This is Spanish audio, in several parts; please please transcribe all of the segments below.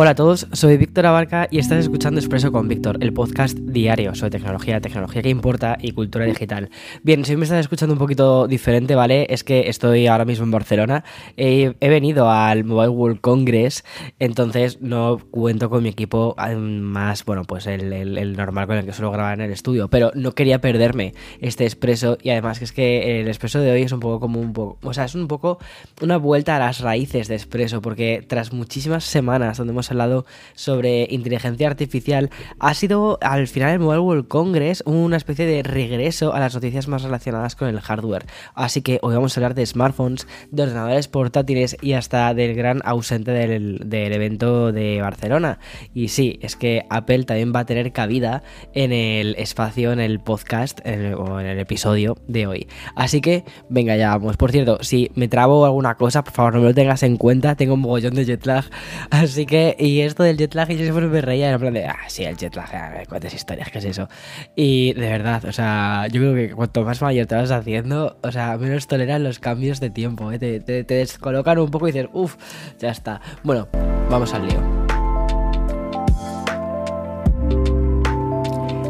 Hola a todos, soy Víctor Abarca y estás escuchando Expreso con Víctor, el podcast diario sobre tecnología, tecnología que importa y cultura digital. Bien, si me estás escuchando un poquito diferente, ¿vale? Es que estoy ahora mismo en Barcelona, he, venido al Mobile World Congress, entonces no cuento con mi equipo más, bueno, pues el, normal con el que suelo grabar en el estudio, pero no quería perderme este Expreso y además que es que el Expreso de hoy es un poco como un poco, o sea, es un poco una vuelta a las raíces de Expreso, porque tras muchísimas semanas donde hemos hablado sobre inteligencia artificial, ha sido al final el Mobile World Congress una especie de regreso a las noticias más relacionadas con el hardware. Así que hoy vamos a hablar de smartphones, de ordenadores portátiles y hasta del gran ausente del, evento de Barcelona. Y sí, es que Apple también va a tener cabida en el espacio, en el podcast o en el episodio de hoy. Así que, venga, ya vamos. Por cierto, si me trabo alguna cosa, por favor no me lo tengas en cuenta, tengo un mogollón de jet lag. Así que y esto del jet lag, yo siempre me reía, en plan de, ah, sí, el jet lag, ah, cuántas historias, ¿qué es eso? Y de verdad, o sea, yo creo que cuanto más mayor te vas haciendo, o sea, menos toleran los cambios de tiempo, ¿eh? te, te, descolocan un poco y dices, uff, ya está. Bueno, vamos al lío.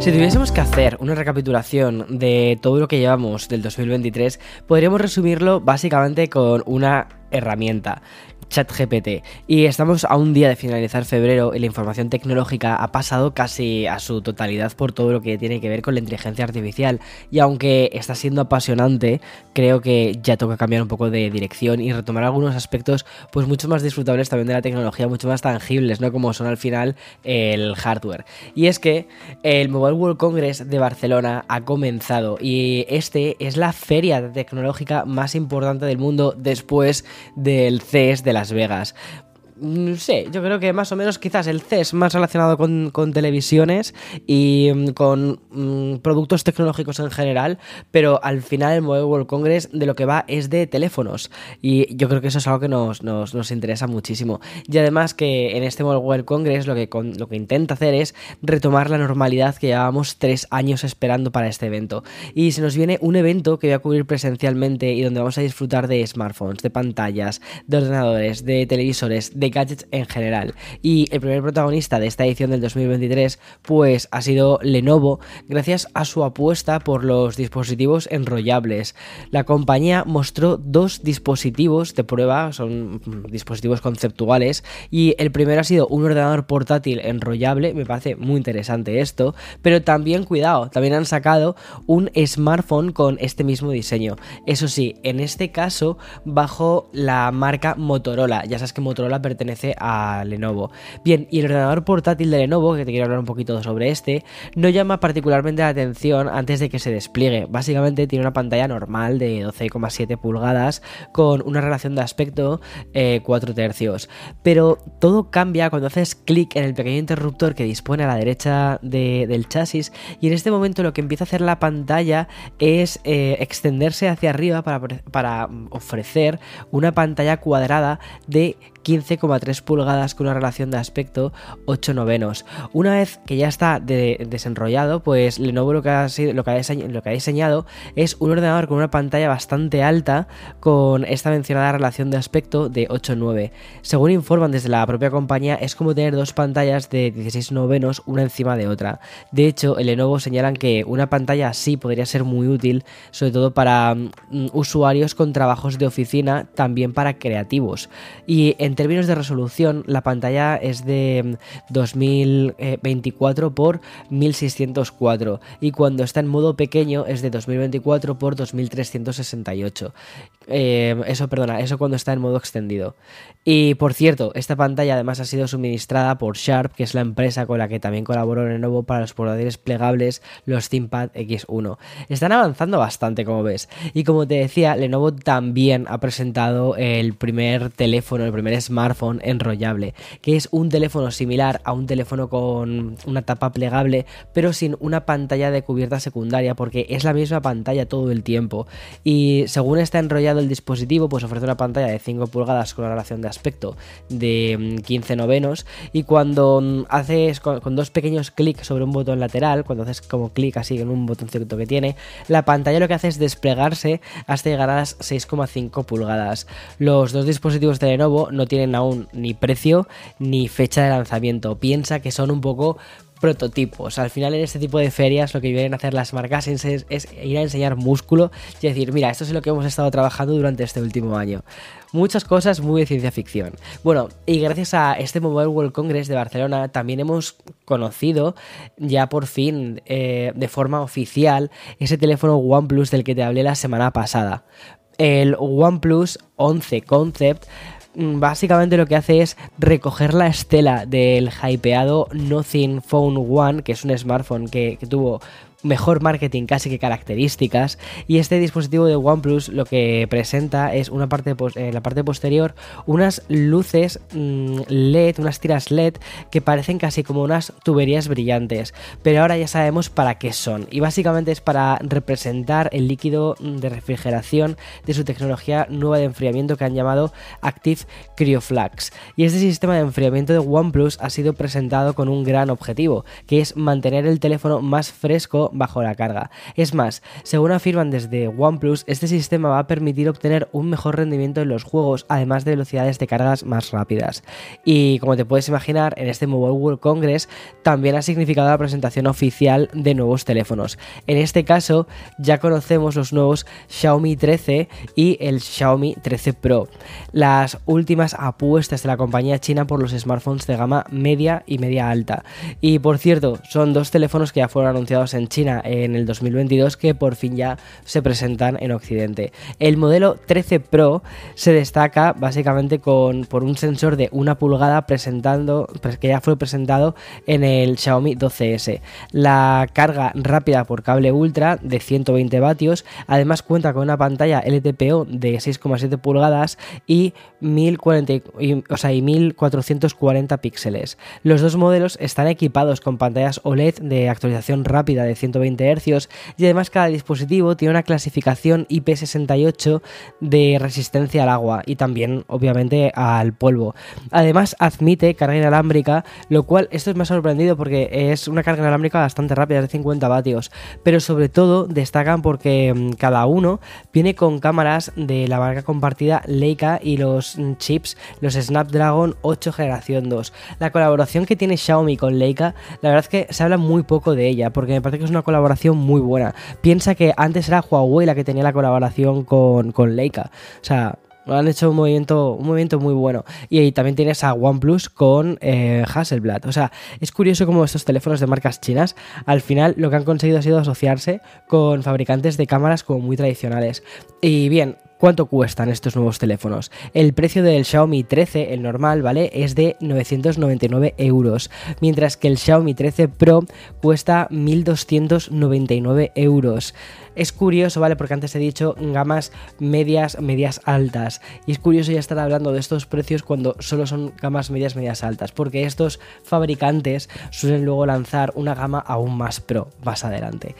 Si tuviésemos que hacer una recapitulación de todo lo que llevamos del 2023, podríamos resumirlo básicamente con una herramienta ChatGPT. Y estamos a un día de finalizar febrero y la información tecnológica ha pasado casi a su totalidad por todo lo que tiene que ver con la inteligencia artificial. Y aunque está siendo apasionante, creo que ya toca cambiar un poco de dirección y retomar algunos aspectos pues mucho más disfrutables también de la tecnología, mucho más tangibles, ¿no? Como son al final el hardware. Y es que el Mobile World Congress de Barcelona ha comenzado y este es la feria tecnológica más importante del mundo después del CES de la las Vegas. No sé, yo creo que más o menos quizás el CES más relacionado con, televisiones y mm, con mm, productos tecnológicos en general, pero al final el Mobile World Congress de lo que va es de teléfonos y yo creo que eso es algo que nos, nos, interesa muchísimo. Y además que en este Mobile World Congress lo que, lo que intenta hacer es retomar la normalidad que llevábamos tres años esperando para este evento. Y se nos viene un evento que voy a cubrir presencialmente y donde vamos a disfrutar de smartphones, de pantallas, de ordenadores, de televisores, de gadgets en general. Y el primer protagonista de esta edición del 2023 pues ha sido Lenovo gracias a su apuesta por los dispositivos enrollables. La compañía mostró dos dispositivos de prueba, son dispositivos conceptuales y el primero ha sido un ordenador portátil enrollable, me parece muy interesante esto, pero también cuidado, también han sacado un smartphone con este mismo diseño. Eso sí, en este caso bajo la marca Motorola. Ya sabes que Motorola pertenece pertenece a Lenovo. Bien, y el ordenador portátil de Lenovo, que te quiero hablar un poquito sobre este, no llama particularmente la atención antes de que se despliegue. Básicamente tiene una pantalla normal de 12,7 pulgadas con una relación de aspecto 4 eh, tercios. Pero todo cambia cuando haces clic en el pequeño interruptor que dispone a la derecha del chasis y en este momento lo que empieza a hacer la pantalla es eh, extenderse hacia arriba para ofrecer una pantalla cuadrada de 15,3 pulgadas con una relación de aspecto 8 novenos. Una vez que ya está desenrollado, pues Lenovo lo que, ha, lo, que ha diseñado es un ordenador con una pantalla bastante alta con esta mencionada relación de aspecto de 8,9. Según informan desde la propia compañía, es como tener dos pantallas de 16 novenos una encima de otra. De hecho, el Lenovo señalan que una pantalla así podría ser muy útil, sobre todo para mm, usuarios con trabajos de oficina, también para creativos. Y en términos de resolución, la pantalla es de 2024 por 1604 y cuando está en modo pequeño es de 2024 por 2368. Eh, eso, perdona, eso cuando está en modo extendido. Y por cierto, esta pantalla además ha sido suministrada por Sharp, que es la empresa con la que también colaboró Lenovo para los portátiles plegables, los ThinkPad X1. Están avanzando bastante, como ves. Y como te decía, Lenovo también ha presentado el primer teléfono, el primer smartphone enrollable, que es un teléfono similar a un teléfono con una tapa plegable, pero sin una pantalla de cubierta secundaria, porque es la misma pantalla todo el tiempo. Y según está enrollado el dispositivo, pues ofrece una pantalla de 5 pulgadas con una relación de aspecto de 15 mm, novenos. Y cuando mm, haces con, dos pequeños clics sobre un botón lateral, cuando haces como clic así en un botoncito que tiene, la pantalla lo que hace es desplegarse hasta llegar a las 6,5 pulgadas. Los dos dispositivos de Lenovo no tienen aún ni precio ni fecha de lanzamiento. Piensa que son un poco prototipos. Al final en este tipo de ferias lo que vienen a hacer las marcas es, es, ir a enseñar músculo y decir, mira, esto es lo que hemos estado trabajando durante este último año. Muchas cosas muy de ciencia ficción. Bueno, y gracias a este Mobile World Congress de Barcelona también hemos conocido ya por fin eh, de forma oficial ese teléfono OnePlus del que te hablé la semana pasada. El OnePlus 11 Concept básicamente lo que hace es recoger la estela del hypeado Nothing Phone One, que es un smartphone que, que tuvo mejor marketing casi que características y este dispositivo de OnePlus lo que presenta es una parte en la parte posterior unas luces mm, LED, unas tiras LED que parecen casi como unas tuberías brillantes, pero ahora ya sabemos para qué son y básicamente es para representar el líquido de refrigeración de su tecnología nueva de enfriamiento que han llamado Active CryoFlux y este sistema de enfriamiento de OnePlus ha sido presentado con un gran objetivo que es mantener el teléfono más fresco bajo la carga. Es más, según afirman desde OnePlus, este sistema va a permitir obtener un mejor rendimiento en los juegos, además de velocidades de cargas más rápidas. Y como te puedes imaginar, en este Mobile World Congress también ha significado la presentación oficial de nuevos teléfonos. En este caso, ya conocemos los nuevos Xiaomi 13 y el Xiaomi 13 Pro, las últimas apuestas de la compañía china por los smartphones de gama media y media alta. Y por cierto, son dos teléfonos que ya fueron anunciados en China en el 2022 que por fin ya se presentan en Occidente. El modelo 13 Pro se destaca básicamente con, por un sensor de una pulgada presentando, que ya fue presentado en el Xiaomi 12S. La carga rápida por cable ultra de 120 vatios, además cuenta con una pantalla LTPO de 6,7 pulgadas y, 1040, o sea, y 1440 píxeles. Los dos modelos están equipados con pantallas OLED de actualización rápida de 120 Hz y además cada dispositivo tiene una clasificación IP68 de resistencia al agua y también obviamente al polvo. Además admite carga inalámbrica, lo cual esto me ha sorprendido porque es una carga inalámbrica bastante rápida, de 50 vatios, pero sobre todo destacan porque mm, cada uno viene con cámaras de la marca compartida Leica y los mm, chips, los Snapdragon 8 generación 2. La colaboración que tiene Xiaomi con Leica, la verdad es que se habla muy poco de ella porque me parece que es una colaboración muy buena. Piensa que antes era Huawei la que tenía la colaboración con, con Leica. O sea, han hecho un movimiento, un movimiento muy bueno. Y ahí también tienes a OnePlus con eh, Hasselblad. O sea, es curioso cómo estos teléfonos de marcas chinas, al final lo que han conseguido ha sido asociarse con fabricantes de cámaras como muy tradicionales. Y bien, ¿Cuánto cuestan estos nuevos teléfonos? El precio del Xiaomi 13, el normal, ¿vale? Es de 999 euros, mientras que el Xiaomi 13 Pro cuesta 1299 euros. Es curioso, ¿vale? Porque antes he dicho gamas medias, medias altas. Y es curioso ya estar hablando de estos precios cuando solo son gamas medias, medias altas. Porque estos fabricantes suelen luego lanzar una gama aún más pro más adelante.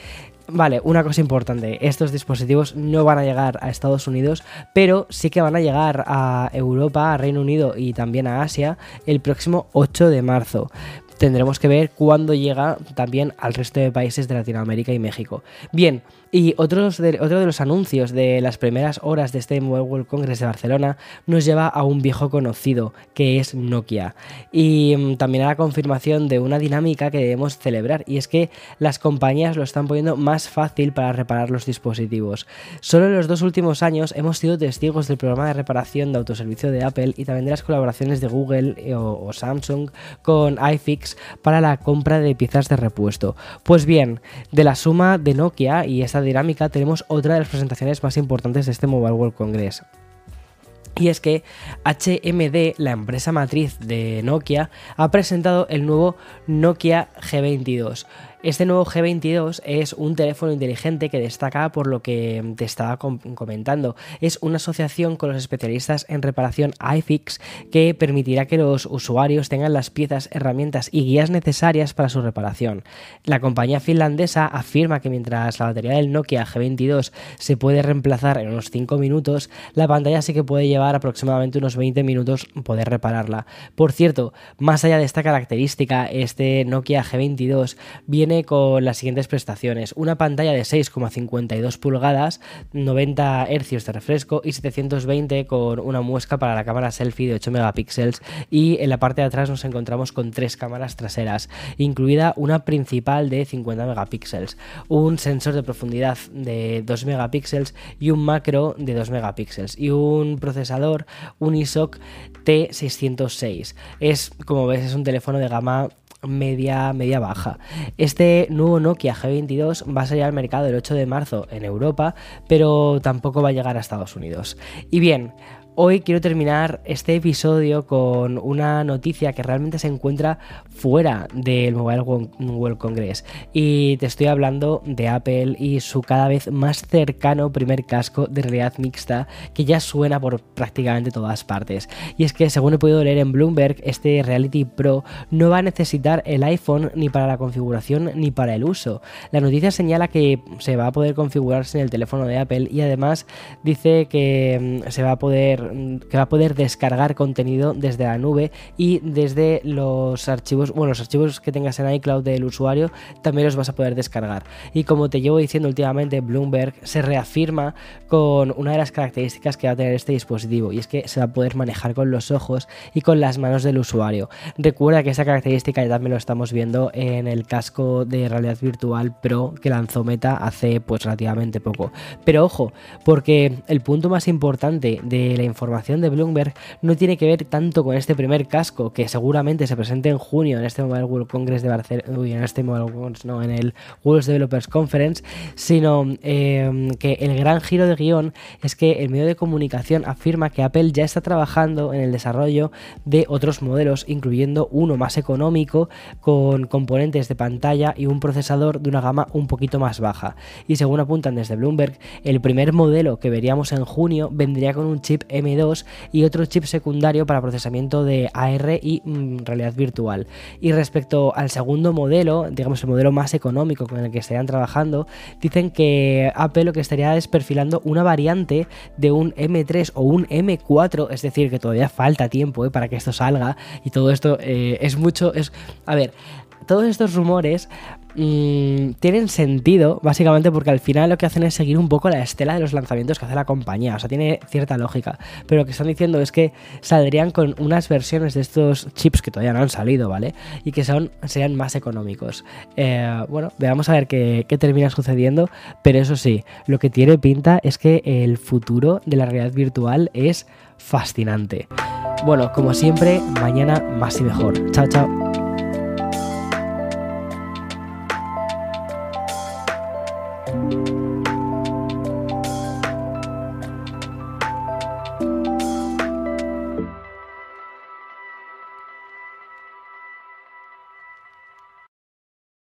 Vale, una cosa importante, estos dispositivos no van a llegar a Estados Unidos, pero sí que van a llegar a Europa, a Reino Unido y también a Asia el próximo 8 de marzo tendremos que ver cuándo llega también al resto de países de Latinoamérica y México. Bien, y otro de, otro de los anuncios de las primeras horas de este Mobile World Congress de Barcelona nos lleva a un viejo conocido, que es Nokia. Y mm, también a la confirmación de una dinámica que debemos celebrar, y es que las compañías lo están poniendo más fácil para reparar los dispositivos. Solo en los dos últimos años hemos sido testigos del programa de reparación de autoservicio de Apple y también de las colaboraciones de Google eh, o Samsung con iFix para la compra de piezas de repuesto. Pues bien, de la suma de Nokia y esta dinámica tenemos otra de las presentaciones más importantes de este Mobile World Congress. Y es que HMD, la empresa matriz de Nokia, ha presentado el nuevo Nokia G22. Este nuevo G22 es un teléfono inteligente que destaca por lo que te estaba comentando. Es una asociación con los especialistas en reparación iFix que permitirá que los usuarios tengan las piezas, herramientas y guías necesarias para su reparación. La compañía finlandesa afirma que mientras la batería del Nokia G22 se puede reemplazar en unos 5 minutos, la pantalla sí que puede llevar aproximadamente unos 20 minutos poder repararla. Por cierto, más allá de esta característica, este Nokia G22 viene con las siguientes prestaciones. Una pantalla de 6,52 pulgadas, 90 Hz de refresco y 720 con una muesca para la cámara selfie de 8 megapíxeles y en la parte de atrás nos encontramos con tres cámaras traseras, incluida una principal de 50 megapíxeles, un sensor de profundidad de 2 megapíxeles y un macro de 2 megapíxeles y un procesador, un ISOC T606. Es, como ves, es un teléfono de gama media, media baja. Este nuevo Nokia G22 va a salir al mercado el 8 de marzo en Europa, pero tampoco va a llegar a Estados Unidos. Y bien, Hoy quiero terminar este episodio con una noticia que realmente se encuentra fuera del Mobile World Congress y te estoy hablando de Apple y su cada vez más cercano primer casco de realidad mixta que ya suena por prácticamente todas partes. Y es que según he podido leer en Bloomberg, este Reality Pro no va a necesitar el iPhone ni para la configuración ni para el uso. La noticia señala que se va a poder configurarse en el teléfono de Apple y además dice que mm, se va a poder que va a poder descargar contenido desde la nube y desde los archivos, bueno, los archivos que tengas en iCloud del usuario también los vas a poder descargar. Y como te llevo diciendo últimamente, Bloomberg se reafirma con una de las características que va a tener este dispositivo y es que se va a poder manejar con los ojos y con las manos del usuario. Recuerda que esa característica ya también lo estamos viendo en el casco de realidad virtual Pro que lanzó Meta hace pues relativamente poco. Pero ojo, porque el punto más importante de la información información de Bloomberg no tiene que ver tanto con este primer casco que seguramente se presente en junio en este Mobile World Congress de Barcelona, en este Mobile World, no, en el World Developers Conference, sino em, que el gran giro de guion es que el medio de comunicación afirma que Apple ya está trabajando en el desarrollo de otros modelos, incluyendo uno más económico con componentes de pantalla y un procesador de una gama un poquito más baja. Y según apuntan desde Bloomberg, el primer modelo que veríamos en junio vendría con un chip M y otro chip secundario para procesamiento de AR y mm, realidad virtual. Y respecto al segundo modelo, digamos el modelo más económico con el que estarían trabajando, dicen que Apple lo que estaría es perfilando una variante de un M3 o un M4, es decir, que todavía falta tiempo eh, para que esto salga y todo esto eh, es mucho, es, a ver, todos estos rumores Mm, tienen sentido, básicamente porque al final lo que hacen es seguir un poco la estela de los lanzamientos que hace la compañía, o sea, tiene cierta lógica, pero lo que están diciendo es que saldrían con unas versiones de estos chips que todavía no han salido, ¿vale? Y que son, sean más económicos. Eh, bueno, veamos a ver qué, qué termina sucediendo, pero eso sí, lo que tiene pinta es que el futuro de la realidad virtual es fascinante. Bueno, como siempre, mañana más y mejor. Chao, chao.